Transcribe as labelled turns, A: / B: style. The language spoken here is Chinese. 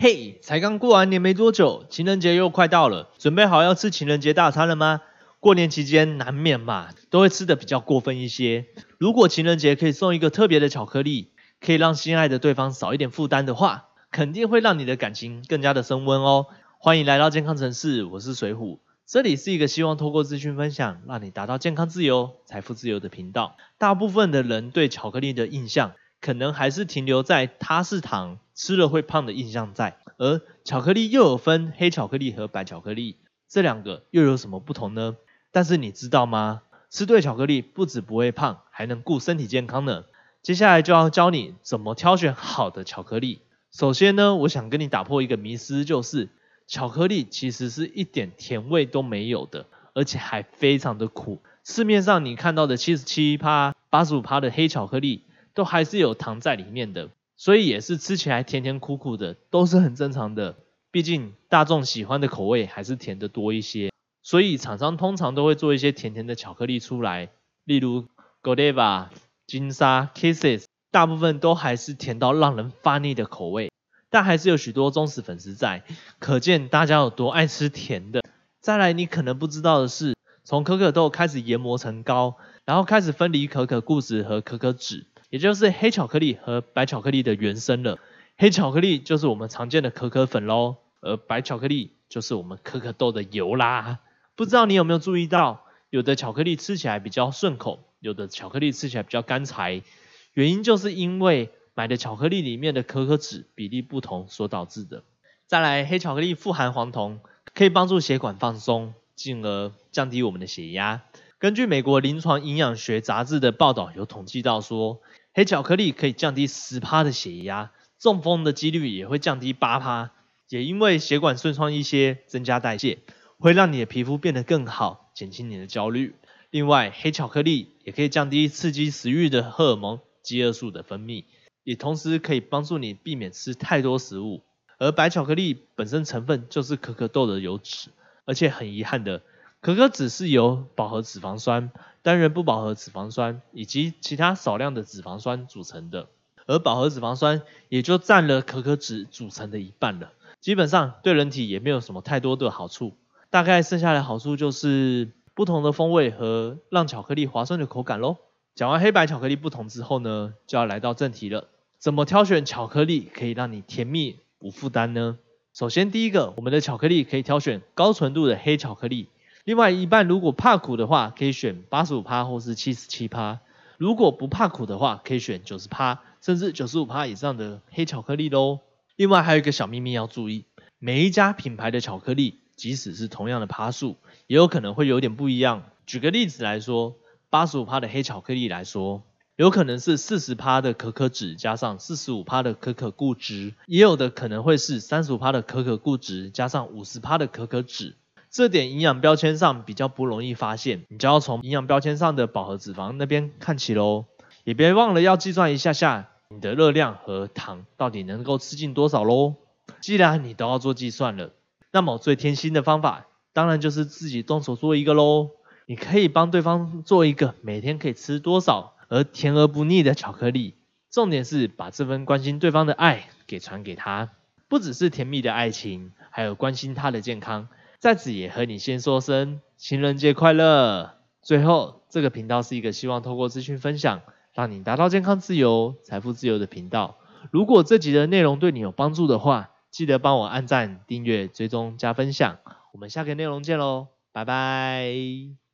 A: 嘿，才刚过完年没多久，情人节又快到了，准备好要吃情人节大餐了吗？过年期间难免嘛，都会吃的比较过分一些。如果情人节可以送一个特别的巧克力，可以让心爱的对方少一点负担的话，肯定会让你的感情更加的升温哦。欢迎来到健康城市，我是水虎，这里是一个希望透过资讯分享，让你达到健康自由、财富自由的频道。大部分的人对巧克力的印象，可能还是停留在它是糖。吃了会胖的印象在，而巧克力又有分黑巧克力和白巧克力，这两个又有什么不同呢？但是你知道吗？吃对巧克力不止不会胖，还能顾身体健康呢。接下来就要教你怎么挑选好的巧克力。首先呢，我想跟你打破一个迷思，就是巧克力其实是一点甜味都没有的，而且还非常的苦。市面上你看到的七十七趴、八十五趴的黑巧克力，都还是有糖在里面的。所以也是吃起来甜甜苦苦的，都是很正常的。毕竟大众喜欢的口味还是甜的多一些，所以厂商通常都会做一些甜甜的巧克力出来，例如 Godiva、金沙、Kisses，大部分都还是甜到让人发腻的口味。但还是有许多忠实粉丝在，可见大家有多爱吃甜的。再来，你可能不知道的是，从可可豆开始研磨成膏，然后开始分离可可固脂和可可脂。也就是黑巧克力和白巧克力的原生了。黑巧克力就是我们常见的可可粉喽，而白巧克力就是我们可可豆的油啦。不知道你有没有注意到，有的巧克力吃起来比较顺口，有的巧克力吃起来比较干柴，原因就是因为买的巧克力里面的可可脂比例不同所导致的。再来，黑巧克力富含黄酮，可以帮助血管放松，进而降低我们的血压。根据美国临床营养学杂志的报道，有统计到说。黑巧克力可以降低十趴的血压，中风的几率也会降低八趴，也因为血管顺畅一些，增加代谢，会让你的皮肤变得更好，减轻你的焦虑。另外，黑巧克力也可以降低刺激食欲的荷尔蒙饥饿素的分泌，也同时可以帮助你避免吃太多食物。而白巧克力本身成分就是可可豆的油脂，而且很遗憾的。可可脂是由饱和脂肪酸、单元不饱和脂肪酸以及其他少量的脂肪酸组成的，而饱和脂肪酸也就占了可可脂组成的一半了。基本上对人体也没有什么太多的好处，大概剩下的好处就是不同的风味和让巧克力划算的口感喽。讲完黑白巧克力不同之后呢，就要来到正题了。怎么挑选巧克力可以让你甜蜜不负担呢？首先第一个，我们的巧克力可以挑选高纯度的黑巧克力。另外一半如果怕苦的话，可以选八十五趴或是七十七趴；如果不怕苦的话，可以选九十趴甚至九十五趴以上的黑巧克力喽。另外还有一个小秘密要注意，每一家品牌的巧克力，即使是同样的趴数，也有可能会有点不一样。举个例子来说，八十五趴的黑巧克力来说，有可能是四十趴的可可脂加上四十五趴的可可固脂，也有的可能会是三十五趴的可可固脂加上五十趴的可可脂。这点营养标签上比较不容易发现，你就要从营养标签上的饱和脂肪那边看起喽。也别忘了要计算一下下你的热量和糖到底能够吃进多少喽。既然你都要做计算了，那么最贴心的方法当然就是自己动手做一个喽。你可以帮对方做一个每天可以吃多少而甜而不腻的巧克力。重点是把这份关心对方的爱给传给他，不只是甜蜜的爱情，还有关心他的健康。在此也和你先说声情人节快乐。最后，这个频道是一个希望透过资讯分享，让你达到健康自由、财富自由的频道。如果这集的内容对你有帮助的话，记得帮我按赞、订阅、追踪、加分享。我们下个内容见喽，拜拜。